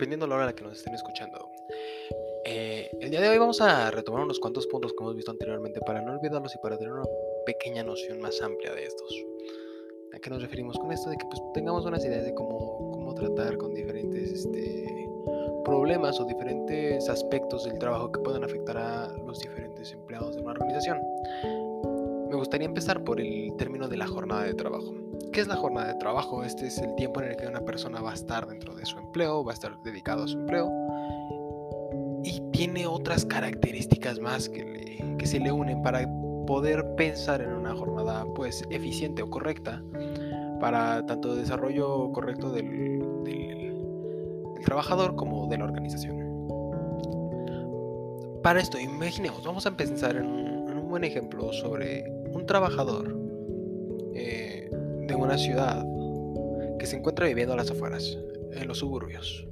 dependiendo de la hora a la que nos estén escuchando. Eh, el día de hoy vamos a retomar unos cuantos puntos que hemos visto anteriormente para no olvidarlos y para tener una pequeña noción más amplia de estos. ¿A qué nos referimos con esto? De que pues, tengamos unas ideas de cómo, cómo tratar con diferentes este, problemas o diferentes aspectos del trabajo que puedan afectar a los diferentes empleados de una organización. Me gustaría empezar por el término de la jornada de trabajo. ¿Qué es la jornada de trabajo? Este es el tiempo en el que una persona va a estar dentro de su empleo, va a estar dedicado a su empleo y tiene otras características más que, se le unen para poder pensar en una jornada pues eficiente o correcta para tanto desarrollo correcto del, trabajador como de la organización. Para esto, imaginemos, vamos a pensar en un, buen ejemplo sobre un trabajador eh, de una ciudad que se encuentra viviendo a las afueras, en los suburbios.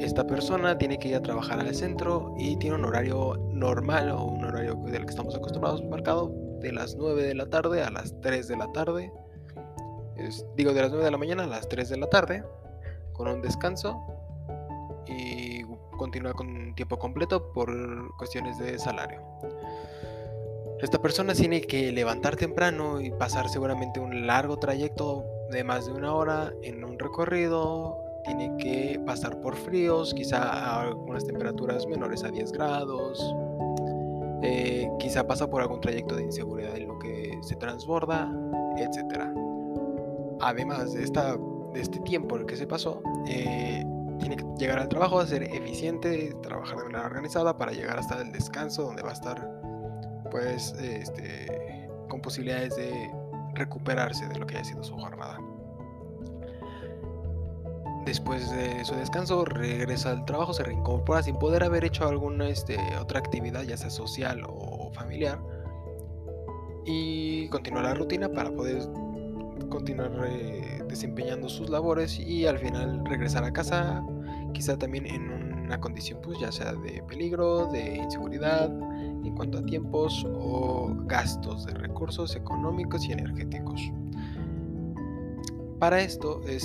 Esta persona tiene que ir a trabajar al centro y tiene un horario normal o un horario del que estamos acostumbrados marcado de las 9 de la tarde a las 3 de la tarde. digo, de las 9 de la mañana a las 3 de la tarde, con un descanso y continúa con tiempo completo por cuestiones de salario. Esta persona tiene que levantar temprano y pasar seguramente un largo trayecto de más de una hora en un recorrido. Tiene que pasar por fríos, quizá a algunas temperaturas menores a 10 grados. Eh, quizá pasa por algún trayecto de inseguridad en lo que se transborda, etc. Además de, esta, de este tiempo el que se pasó, eh, tiene que llegar al trabajo, ser eficiente, trabajar de manera organizada para llegar hasta el descanso donde va a estar pues este, con posibilidades de recuperarse de lo que haya sido su jornada. Después de su descanso regresa al trabajo, se reincorpora sin poder haber hecho alguna este, otra actividad, ya sea social o familiar, y continúa la rutina para poder continuar eh, desempeñando sus labores y al final regresar a casa, quizá también en una condición pues ya sea de peligro, de inseguridad, en cuanto a tiempos o gastos de recursos económicos y energéticos. Para esto es,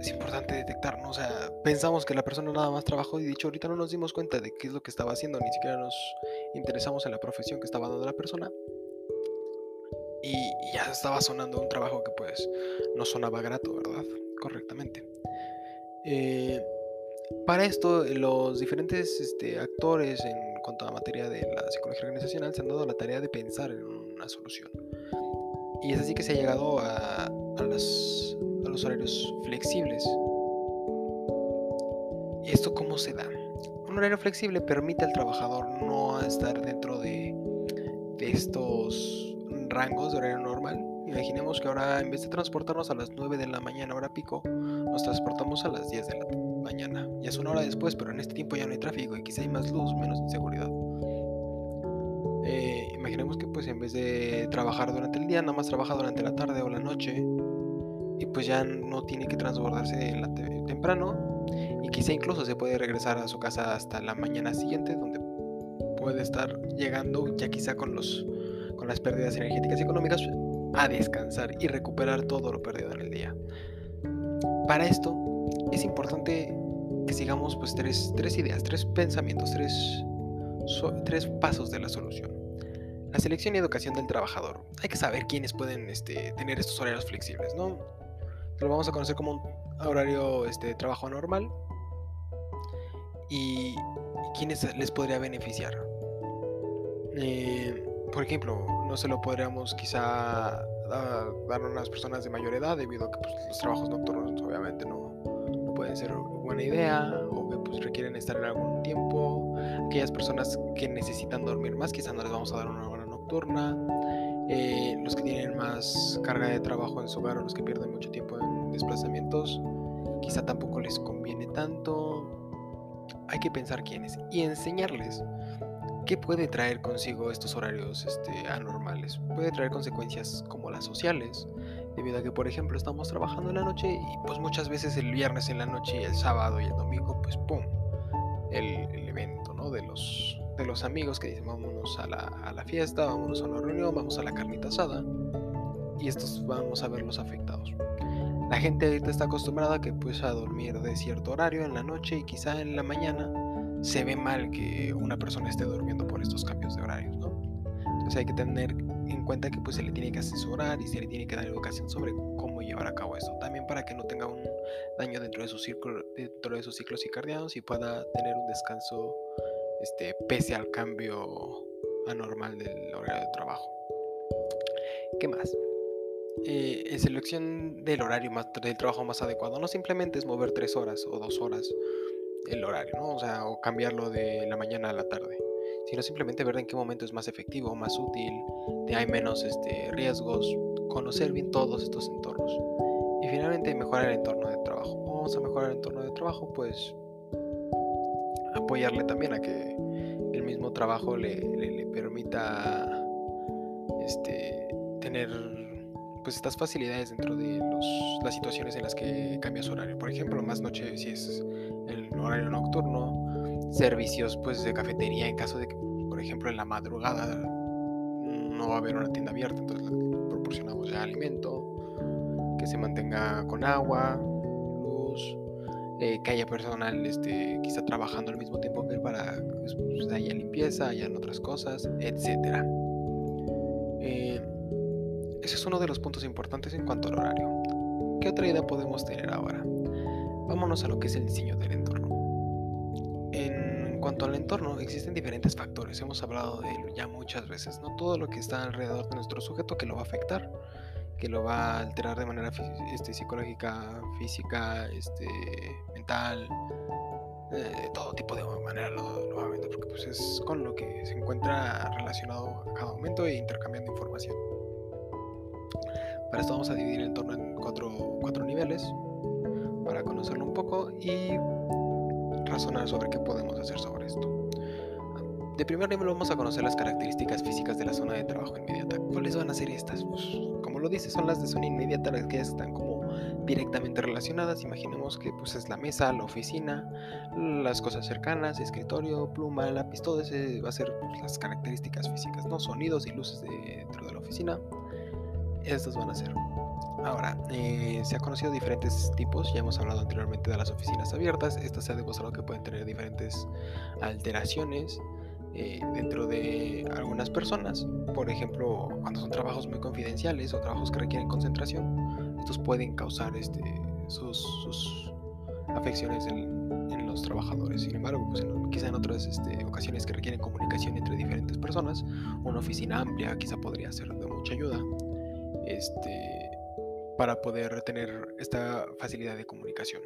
es importante detectar, o sea, pensamos que la persona nada más trabajó y dicho ahorita no nos dimos cuenta de qué es lo que estaba haciendo, ni siquiera nos interesamos en la profesión que estaba dando la persona. Y ya estaba sonando un trabajo que pues no sonaba grato, ¿verdad? Correctamente. Eh, para esto, los diferentes este, actores en cuanto a materia de la psicología organizacional, se han dado la tarea de pensar en una solución. Y es así que se ha llegado a, a, los, a los horarios flexibles. ¿Y esto cómo se da? Un horario flexible permite al trabajador no estar dentro de, de estos rangos de horario normal. Imaginemos que ahora en vez de transportarnos a las 9 de la mañana hora pico, nos transportamos a las 10 de la mañana. Ya es una hora después, pero en este tiempo ya no hay tráfico y quizá hay más luz, menos inseguridad. Eh, imaginemos que pues en vez de trabajar durante el día, nada más trabaja durante la tarde o la noche y pues ya no tiene que transbordarse en la temprano y quizá incluso se puede regresar a su casa hasta la mañana siguiente donde puede estar llegando ya quizá con los con las pérdidas energéticas y económicas a descansar y recuperar todo lo perdido en el día. Para esto es importante que sigamos pues tres, tres ideas, tres pensamientos, tres, tres pasos de la solución. La selección y educación del trabajador. Hay que saber quiénes pueden este, tener estos horarios flexibles, ¿no? Lo vamos a conocer como un horario este, de trabajo normal y, quiénes les podría beneficiar. Eh, por ejemplo, no se lo podríamos quizá dar a unas personas de mayor edad debido a que pues, los trabajos nocturnos obviamente no, puede ser buena idea o que pues, requieren estar en algún tiempo. Aquellas personas que necesitan dormir más, quizás no les vamos a dar una hora nocturna. Eh, los que tienen más carga de trabajo en su hogar o los que pierden mucho tiempo en desplazamientos, quizá tampoco les conviene tanto. Hay que pensar quiénes y enseñarles qué puede traer consigo estos horarios este, anormales. Puede traer consecuencias como las sociales, debido a que por ejemplo estamos trabajando en la noche y pues muchas veces el viernes en la noche y el sábado y el domingo pues pum el, evento ¿no? de los de los amigos que dicen vámonos a la, a la, fiesta vámonos a una reunión vamos a la carnita asada y estos vamos a verlos afectados La gente ahorita está acostumbrada que pues a dormir de cierto horario en la noche y quizá en la mañana se ve mal que una persona esté durmiendo por estos cambios de horarios, ¿no? Entonces hay que tener en cuenta que pues se le tiene que asesorar y se le tiene que dar educación sobre cómo llevar a cabo esto. También para que no tenga un daño dentro de su círculo, dentro de sus ciclos circadianos y pueda tener un descanso este, pese al cambio anormal del horario de trabajo. ¿Qué más? Eh, selección del horario más, del trabajo más adecuado no simplemente es mover tres horas o dos horas el horario, ¿no? O cambiarlo de la mañana a la tarde, sino simplemente ver en qué momento es más efectivo, más útil, de hay menos este, riesgos, conocer bien todos estos entornos. Y finalmente mejorar el entorno de trabajo. Vamos a mejorar el entorno de trabajo, pues apoyarle también a que el mismo trabajo le, permita este, tener pues estas facilidades dentro de las situaciones en las que cambia su horario. Por ejemplo, más noche si es el horario nocturno, servicios pues de cafetería en caso de que, por ejemplo, en la madrugada no va a haber una tienda abierta, entonces proporcionamos ya alimento, que se mantenga con agua, luz, eh, que haya personal este, quizá trabajando al mismo tiempo que para que pues, haya limpieza, hayan otras cosas, etcétera. Eh, ese es uno de los puntos importantes en cuanto al horario. ¿Qué otra idea podemos tener ahora? Vámonos a lo que es el diseño del entorno. Cuanto al entorno, existen diferentes factores. Hemos hablado de él ya muchas veces. No todo lo que está alrededor de nuestro sujeto que lo va a afectar, que lo va a alterar de manera este, psicológica, física, este, mental, eh, de todo tipo de manera, nuevamente, porque pues es con lo que se encuentra relacionado a cada momento e intercambiando información. Para esto vamos a dividir el entorno en cuatro, niveles para conocerlo un poco y razonar sobre qué podemos hacer sobre esto. De primer nivel vamos a conocer las características físicas de la zona de trabajo inmediata. ¿Cuáles van a ser estas? Pues, como lo dice, son las de zona inmediata las que están como directamente relacionadas. Imaginemos que pues, es la mesa, la oficina, las cosas cercanas, escritorio, pluma, lápiz, todo eso va a ser pues, las características físicas, ¿no? Sonidos y luces dentro de la oficina estas van a ser. Ahora, eh, se ha conocido diferentes tipos, ya hemos hablado anteriormente de las oficinas abiertas, estas se ha demostrado que pueden tener diferentes alteraciones eh, dentro de algunas personas, por ejemplo, cuando son trabajos muy confidenciales o trabajos que requieren concentración, estos pueden causar este, sus, afecciones en, los trabajadores. Sin embargo, pues quizá en otras este, ocasiones que requieren comunicación entre diferentes personas, una oficina amplia quizá podría ser de mucha ayuda este, para poder tener esta facilidad de comunicación.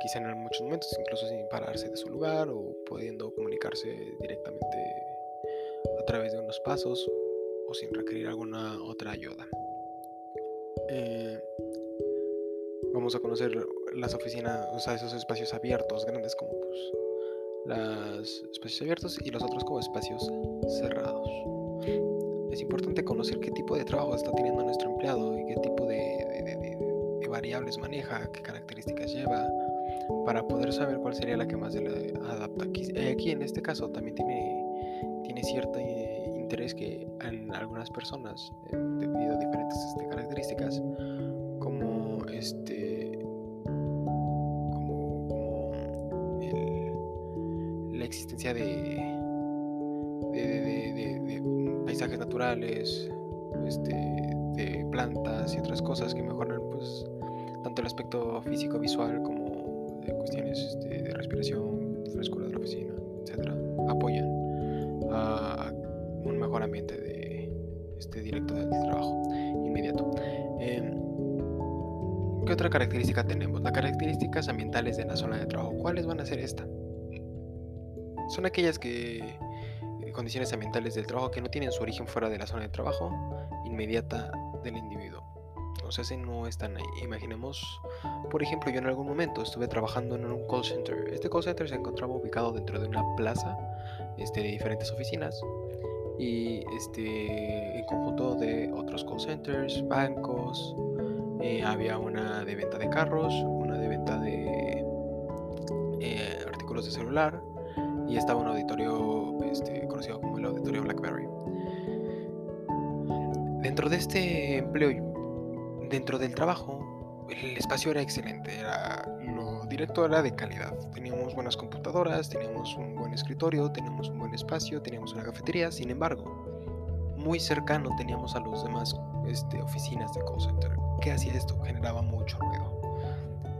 Quizá en muchos momentos, incluso sin pararse de su lugar o pudiendo comunicarse directamente a través de unos pasos o sin requerir alguna otra ayuda. Eh, vamos a conocer las oficinas, o sea, esos espacios abiertos, grandes como pues, los espacios abiertos y los otros como espacios cerrados es importante conocer qué tipo de trabajo está teniendo nuestro empleado y qué tipo de, variables maneja, qué características lleva, para poder saber cuál sería la que más se le adapta. Aquí, eh, aquí en este caso también tiene, tiene cierto interés que algunas personas, eh, debido a diferentes este, características, como este como, la existencia de paisajes naturales, este, de plantas y otras cosas que mejoran pues, tanto el aspecto físico, visual, como de cuestiones este, de respiración, frescura de la oficina, etcétera, apoyan a un mejor ambiente de, este, directo del trabajo inmediato. Em, ¿Qué otra característica tenemos? Las características ambientales de la zona de trabajo. ¿Cuáles van a ser estas? Son aquellas que condiciones ambientales del trabajo que no tienen su origen fuera de la zona de trabajo inmediata del individuo. O sea, si no están ahí. Imaginemos, por ejemplo, yo en algún momento estuve trabajando en un call center. Este call center se encontraba ubicado dentro de una plaza este, de diferentes oficinas y este, en conjunto de otros call centers, bancos. Eh, había una de venta de carros, una de venta de eh, artículos de celular y estaba un auditorio este, conocido como el auditorio BlackBerry. Dentro de este empleo, dentro del trabajo, el espacio era excelente, era, lo directo era de calidad. Teníamos buenas computadoras, teníamos un buen escritorio, teníamos un buen espacio, teníamos una cafetería. Sin embargo, muy cercano teníamos a los demás este, oficinas de call center. ¿Qué hacía esto? Generaba mucho ruido.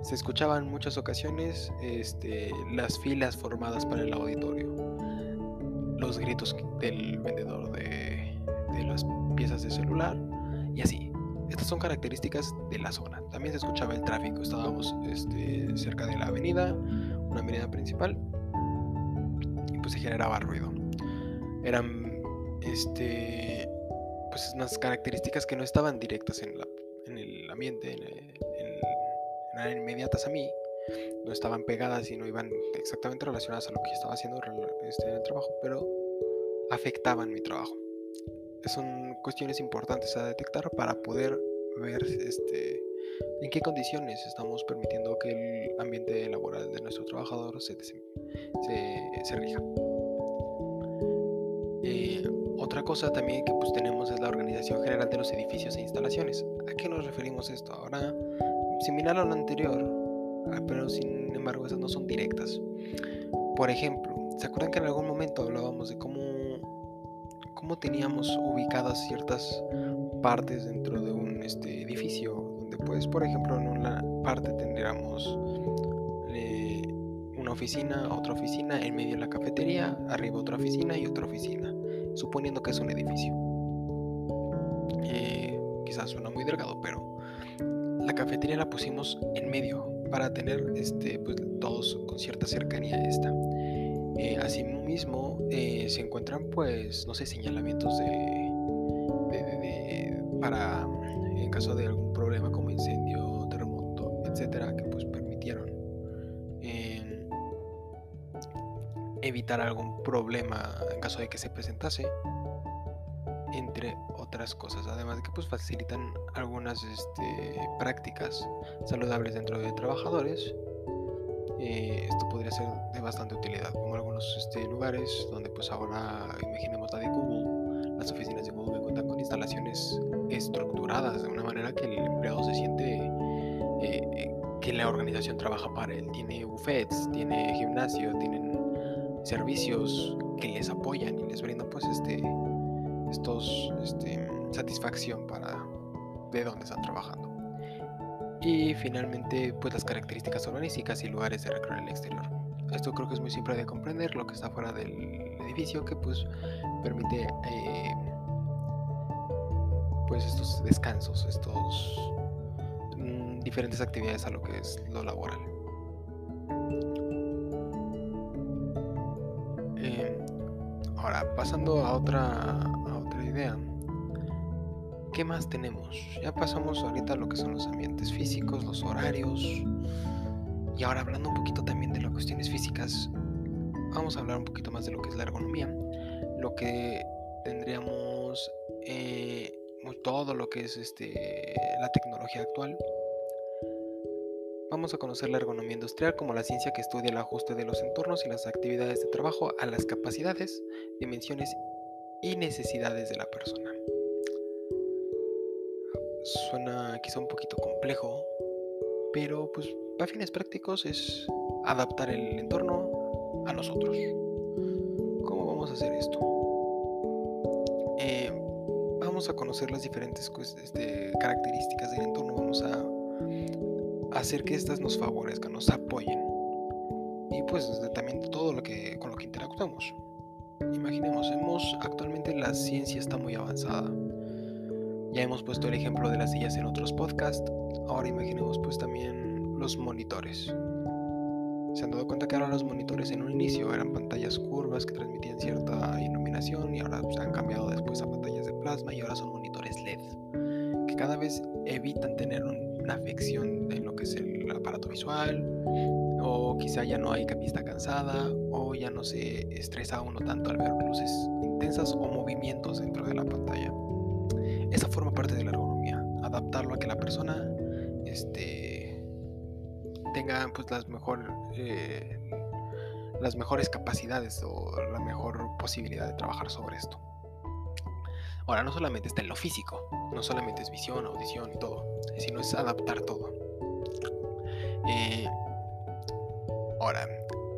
Se escuchaban en muchas ocasiones este, las filas formadas para el auditorio, los gritos del vendedor de, de las piezas de celular y así. Estas son características de la zona. También se escuchaba el tráfico. Estábamos este, cerca de la avenida, una avenida principal, y pues se generaba ruido. Eran este, pues unas características que no estaban directas en, la, en el ambiente, en, en, eran inmediatas a mí, no estaban pegadas y no iban exactamente relacionadas a lo que estaba haciendo este, en el trabajo, pero afectaban mi trabajo son cuestiones importantes a detectar para poder ver este, en qué condiciones estamos permitiendo que el ambiente laboral de nuestro trabajador se, se, rija. Eh, otra cosa también que pues tenemos es la organización general de los edificios e instalaciones. ¿A qué nos referimos esto? Ahora, similar a lo anterior, ah, pero sin embargo esas no son directas. Por ejemplo, ¿se acuerdan que en algún momento hablábamos de cómo cómo teníamos ubicadas ciertas partes dentro de un este, edificio, donde pues por ejemplo en una parte tendríamos eh, una oficina, otra oficina, en medio la cafetería, arriba otra oficina y otra oficina, suponiendo que es un edificio. Eh, quizás suena muy delgado, pero la cafetería la pusimos en medio para tener este, pues, todos con cierta cercanía a esta. Eh, asimismo, eh, se encuentran, pues, no sé, señalamientos de, para, en caso de algún problema como incendio, terremoto, etcétera, que pues permitieron em, evitar algún problema en caso de que se presentase, entre otras cosas. Además de que pues facilitan algunas este, prácticas saludables dentro de trabajadores eh, esto podría ser de bastante utilidad, como algunos este, lugares donde pues ahora imaginemos la de Google, las oficinas de Google cuentan con instalaciones estructuradas de una manera que el empleado se siente eh, que la organización trabaja para él. Tiene buffets, tiene gimnasio, tienen servicios que les apoyan y les brindan pues este estos este, satisfacción para de dónde están trabajando. Y finalmente, pues las características urbanísticas y lugares de recreo en el exterior. Esto creo que es muy simple de comprender, lo que está fuera del edificio, que pues permite eh, pues estos descansos, estos mm, diferentes actividades a lo que es lo laboral. Eh, ahora, pasando a otra, ¿Qué más tenemos? Ya pasamos ahorita a lo que son los ambientes físicos, los horarios. Y ahora hablando un poquito también de las cuestiones físicas, vamos a hablar un poquito más de lo que es la ergonomía. Lo que tendríamos eh, todo lo que es este, la tecnología actual. Vamos a conocer la ergonomía industrial como la ciencia que estudia el ajuste de los entornos y las actividades de trabajo a las capacidades, dimensiones y necesidades de la persona suena quizá un poquito complejo, pero pues para fines prácticos es adaptar el entorno a nosotros. ¿Cómo vamos a hacer esto? Eh, vamos a conocer las diferentes este, características del entorno, vamos a hacer que éstas nos favorezcan, nos apoyen. Y pues también todo lo que con lo que interactuamos. Imaginemos, hemos actualmente la ciencia está muy avanzada ya hemos puesto el ejemplo de las sillas en otros podcasts. Ahora imaginemos pues también los monitores. Se han dado cuenta que ahora los monitores en un inicio eran pantallas curvas que transmitían cierta iluminación y ahora se han cambiado después a pantallas de plasma y ahora son monitores LED que cada vez evitan tener una afección en lo que es el aparato visual o quizá ya no hay capista cansada o ya no se estresa uno tanto al ver luces intensas o movimientos dentro de la pantalla. Esa forma parte de la ergonomía, adaptarlo a que la persona este, tenga pues las mejor eh, las mejores capacidades o la mejor posibilidad de trabajar sobre esto. Ahora, no solamente está en lo físico, no solamente es visión, audición y todo, sino es adaptar todo. Eh, ahora,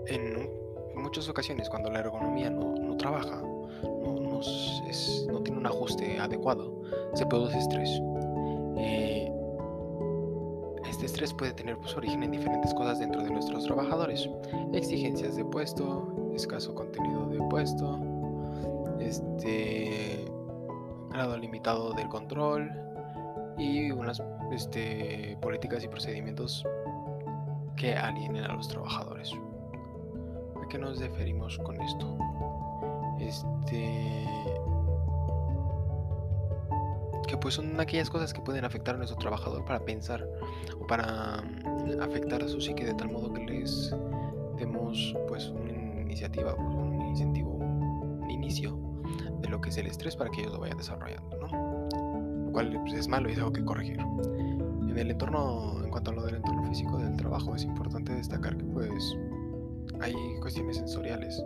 en muchas ocasiones cuando la ergonomía no, trabaja, no, no, tiene un ajuste adecuado, se produce estrés. Eh, este estrés puede tener pues, origen en diferentes cosas dentro de nuestros trabajadores. Exigencias de puesto, escaso contenido de puesto, este grado limitado del control y unas este, políticas y procedimientos que alienen a los trabajadores. ¿A qué nos referimos con esto? Este que pues son aquellas cosas que pueden afectar a nuestro trabajador para pensar o para mm, afectar a su psique de tal modo que les demos pues una iniciativa, un incentivo, un inicio de lo que es el estrés para que ellos lo vayan desarrollando, ¿no? Lo cual pues, es malo y es algo que corregir. En el entorno, en cuanto a lo del entorno físico del trabajo, es importante destacar que pues hay cuestiones sensoriales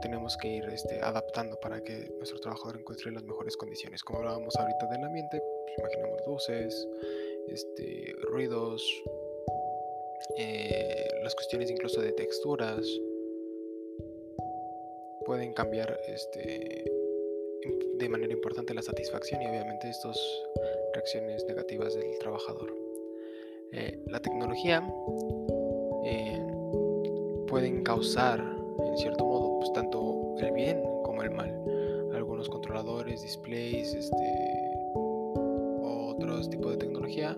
tenemos que ir este, adaptando para que nuestro trabajador encuentre las mejores condiciones. Como hablábamos ahorita del ambiente, pues, imaginamos luces, este, ruidos, eh, las cuestiones incluso de texturas pueden cambiar este, de manera importante la satisfacción y obviamente estas reacciones negativas del trabajador. Eh, la tecnología eh, pueden causar en cierto modo, pues tanto el bien como el mal. Algunos controladores, displays, este, otros tipos de tecnología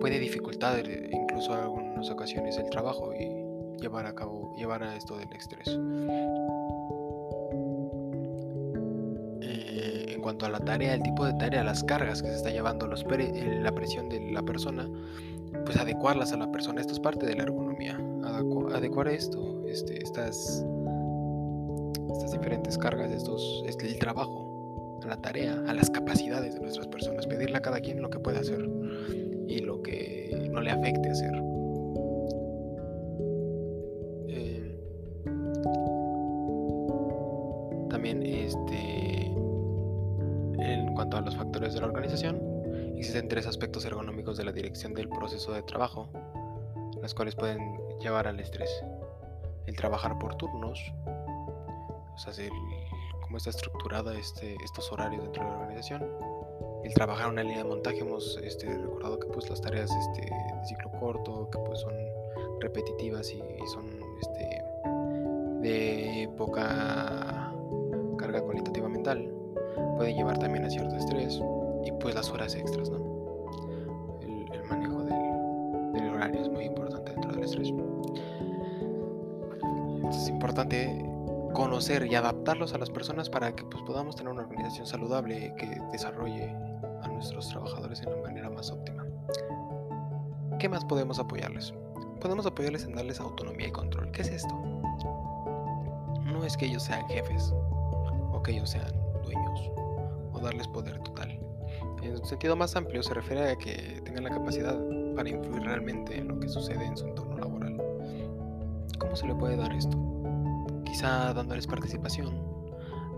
puede dificultar eh, incluso en algunas ocasiones el trabajo y llevar a cabo, llevar a esto del estrés. Eh, en cuanto a la tarea, el tipo de tarea, las cargas que se está llevando, los eh, la presión de la persona, pues adecuarlas a la persona. Esto es parte de la ergonomía. Adecuar esto, este, estas estas diferentes cargas, estos, el trabajo, a la tarea, a las capacidades de nuestras personas, pedirle a cada quien lo que puede hacer y lo que no le afecte hacer. Eh, también este, en cuanto a los factores de la organización, existen tres aspectos ergonómicos de la dirección del proceso de trabajo, las cuales pueden llevar al estrés. El trabajar por turnos, o sea, cómo está estructurada este, estos horarios dentro de la organización. El trabajar una línea de montaje, hemos este, recordado que pues las tareas este, de ciclo corto, que pues son repetitivas y, son este, de poca carga cualitativa mental, pueden llevar también a cierto estrés y pues las horas extras, ¿no? Conocer y adaptarlos a las personas para que pues, podamos tener una organización saludable que desarrolle a nuestros trabajadores en la manera más óptima. ¿Qué más podemos apoyarles? Podemos apoyarles en darles autonomía y control. ¿Qué es esto? No es que ellos sean jefes o que ellos sean dueños o darles poder total. En un sentido más amplio se refiere a que tengan la capacidad para influir realmente en lo que sucede en su entorno laboral. ¿Cómo se le puede dar esto? Quizá dándoles participación,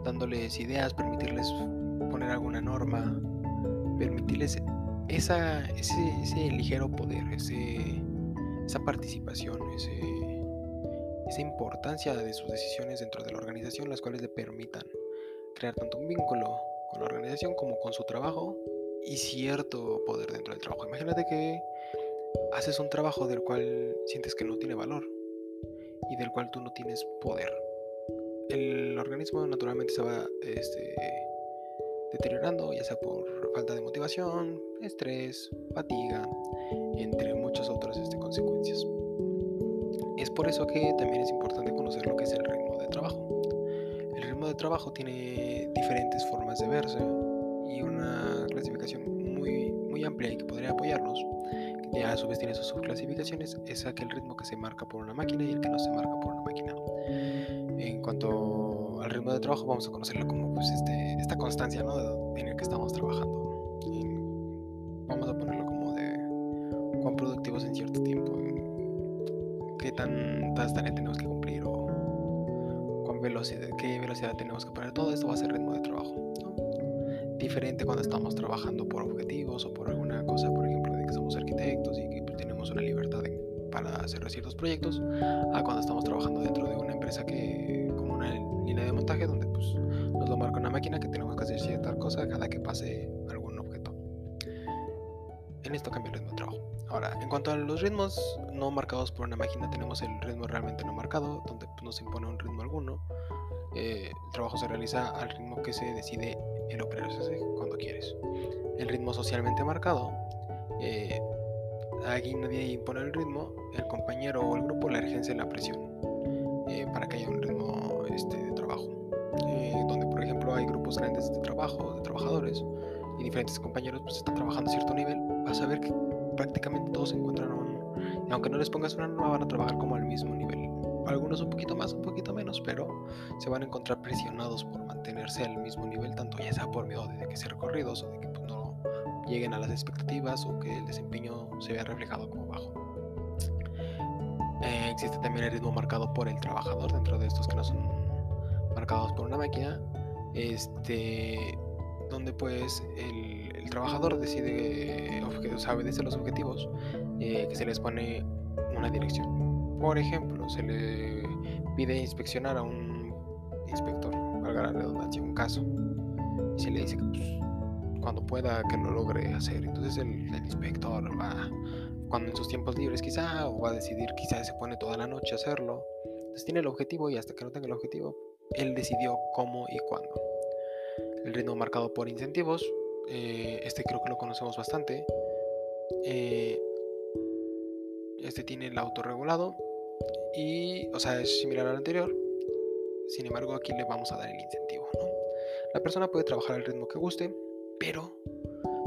dándoles ideas, permitirles poner alguna norma, permitirles esa, ese, ligero poder, ese, esa participación, esa importancia de sus decisiones dentro de la organización, las cuales le permitan crear tanto un vínculo con la organización como con su trabajo y cierto poder dentro del trabajo. Imagínate que haces un trabajo del cual sientes que no tiene valor y del cual tú no tienes poder el organismo naturalmente se va este, deteriorando, ya sea por falta de motivación, estrés, fatiga, entre muchas otras este, consecuencias. Es por eso que también es importante conocer lo que es el ritmo de trabajo. El ritmo de trabajo tiene diferentes formas de verse y una clasificación muy, muy amplia y que podría apoyarnos, que a su vez tiene sus subclasificaciones, es aquel ritmo que se marca por una máquina y el que no se marca por una máquina en cuanto al ritmo de trabajo, vamos a conocerlo como pues, este, esta constancia ¿no? en el que estamos trabajando. vamos a ponerlo como de cuán productivos en cierto tiempo, qué tantas tareas tenemos que cumplir o cuán velocidad, qué velocidad tenemos que poner. Todo esto va a ser ritmo de trabajo. Diferente cuando estamos trabajando por objetivos o por alguna cosa, por ejemplo, que somos arquitectos y que tenemos una libertad para hacer ciertos proyectos a cuando estamos trabajando dentro de una empresa que como una línea de montaje donde pues nos lo marca una máquina que tenemos que hacer cierta cosa cada que pase algún objeto. En esto cambia el ritmo de trabajo. Ahora, en cuanto a los ritmos no marcados por una máquina, tenemos el ritmo realmente no marcado, donde pues, no se impone un ritmo alguno. Eh, el trabajo se realiza al ritmo que se decide el operario cuando quieres. El ritmo socialmente marcado, eh, aquí nadie impone el ritmo, el compañero o el grupo le ejerce la presión eh, para que haya un ritmo este, de trabajo. donde, por ejemplo, hay grupos grandes de trabajo, de trabajadores, y diferentes compañeros pues están trabajando a cierto nivel, vas a ver que prácticamente todos se encuentran un... Y aunque no les pongas una norma, van a trabajar como al mismo nivel. Algunos un poquito más, un poquito menos, pero se van a encontrar presionados por mantenerse al mismo nivel, tanto ya sea por miedo de que sean recorridos o de que lleguen a las expectativas o que el desempeño se vea reflejado como bajo. Eh, existe también el ritmo marcado por el trabajador dentro de estos que no son marcados por una máquina. Este, donde pues el, trabajador decide, o sea, obedece los objetivos eh, que se les pone una dirección. Por ejemplo, se le pide inspeccionar a un inspector, valga la redundancia, un caso, y se le dice que pues, cuando pueda que lo logre hacer. Entonces el, el, inspector va, cuando en sus tiempos libres quizá, o va a decidir quizá se pone toda la noche a hacerlo. Entonces tiene el objetivo y hasta que no tenga el objetivo, él decidió cómo y cuándo el ritmo marcado por incentivos. Eh, este creo que lo conocemos bastante. Eh, este tiene el autorregulado y, o sea, es similar al anterior. Sin embargo, aquí le vamos a dar el incentivo. La persona puede trabajar al ritmo que guste, pero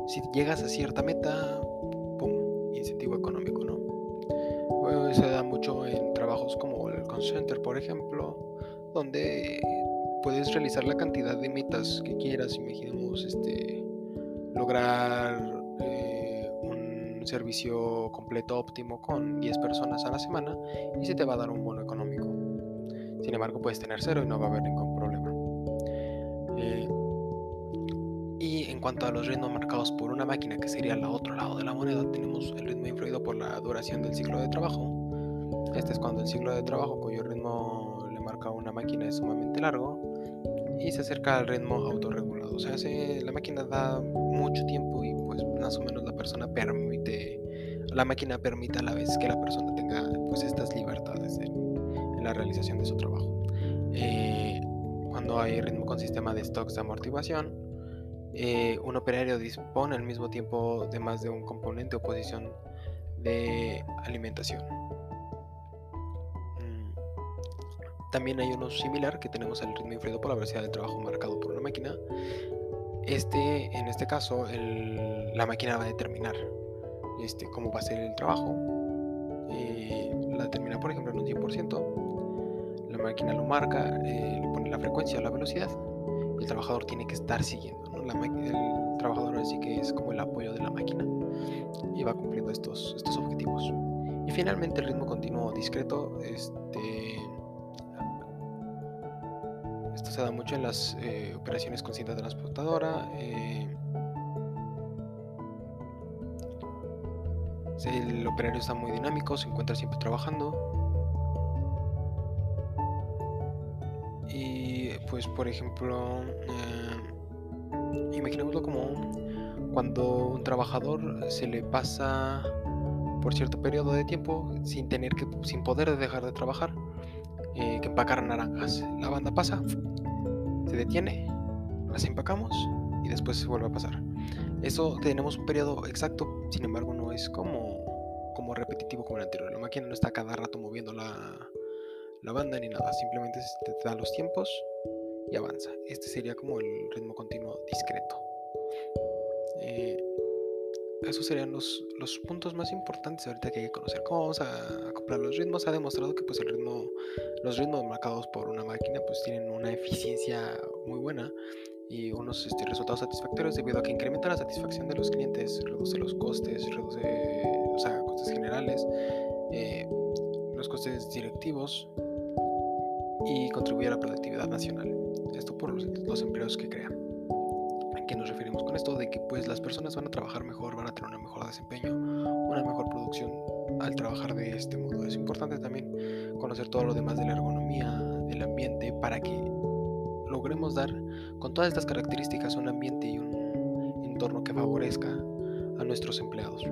si llegas a cierta meta, ¡pum! Incentivo económico, ¿no? se da mucho en trabajos como el call center, por ejemplo, donde puedes realizar la cantidad de metas que quieras. Imaginemos este, lograr eh, un servicio completo óptimo con 10 personas a la semana y se te va a dar un bono económico. Sin embargo, puedes tener cero y no va a haber ningún problema. Eh, cuanto a los ritmos marcados por una máquina, que sería el otro lado de la moneda, tenemos el ritmo influido por la duración del ciclo de trabajo. Este es cuando el ciclo de trabajo, cuyo ritmo le marca una máquina, es sumamente largo y se acerca al ritmo autorregulado. O sea, la máquina da mucho tiempo y pues más o menos la persona permite, la máquina permite a la vez que la persona tenga pues estas libertades en, la realización de su trabajo. Eh, cuando hay ritmo con sistema de stocks de amortiguación, eh, un operario dispone al mismo tiempo de más de un componente o posición de alimentación. También hay uno similar que tenemos el ritmo influido por la velocidad del trabajo marcado por una máquina. Este, en este caso, la máquina va a determinar este, cómo va a ser el trabajo. Eh, la determina, por ejemplo, en un 100%. La máquina lo marca, eh, le pone la frecuencia la velocidad. Y el trabajador tiene que estar siguiendo. El trabajador así que es como el apoyo de la máquina y va cumpliendo estos, estos objetivos. Y finalmente el ritmo continuo discreto. Este, se da mucho en las eh, operaciones con cinta transportadora. Eh, el operario está muy dinámico, se encuentra siempre trabajando. Y pues por ejemplo, eh, imaginémoslo como cuando un trabajador se le pasa por cierto periodo de tiempo sin tener que, sin poder dejar de trabajar, eh, que empacar naranjas. La banda pasa, se detiene, las empacamos y después se vuelve a pasar. Eso tenemos un periodo exacto, sin embargo no es como, como repetitivo como el anterior. La máquina no está cada rato moviendo la, la banda ni nada, simplemente te da los tiempos y avanza. Este sería como el ritmo continuo discreto. Eh, esos serían los, los, puntos más importantes ahorita que hay que conocer. ¿Cómo vamos a acoplar los ritmos? Ha demostrado que pues el ritmo, los ritmos marcados por una máquina pues tienen una eficiencia muy buena y unos este, resultados satisfactorios debido a que incrementa la satisfacción de los clientes, reduce los costes, reduce o sea, costes generales, eh, los costes directivos y contribuye a la productividad nacional. Esto por los, los empleos que crea qué nos referimos con esto? De que pues las personas van a trabajar mejor, van a tener un mejor desempeño, una mejor producción al trabajar de este modo. Es importante también conocer todo lo demás de la ergonomía, del ambiente, para que logremos dar con todas estas características un ambiente y un entorno que favorezca a nuestros empleados.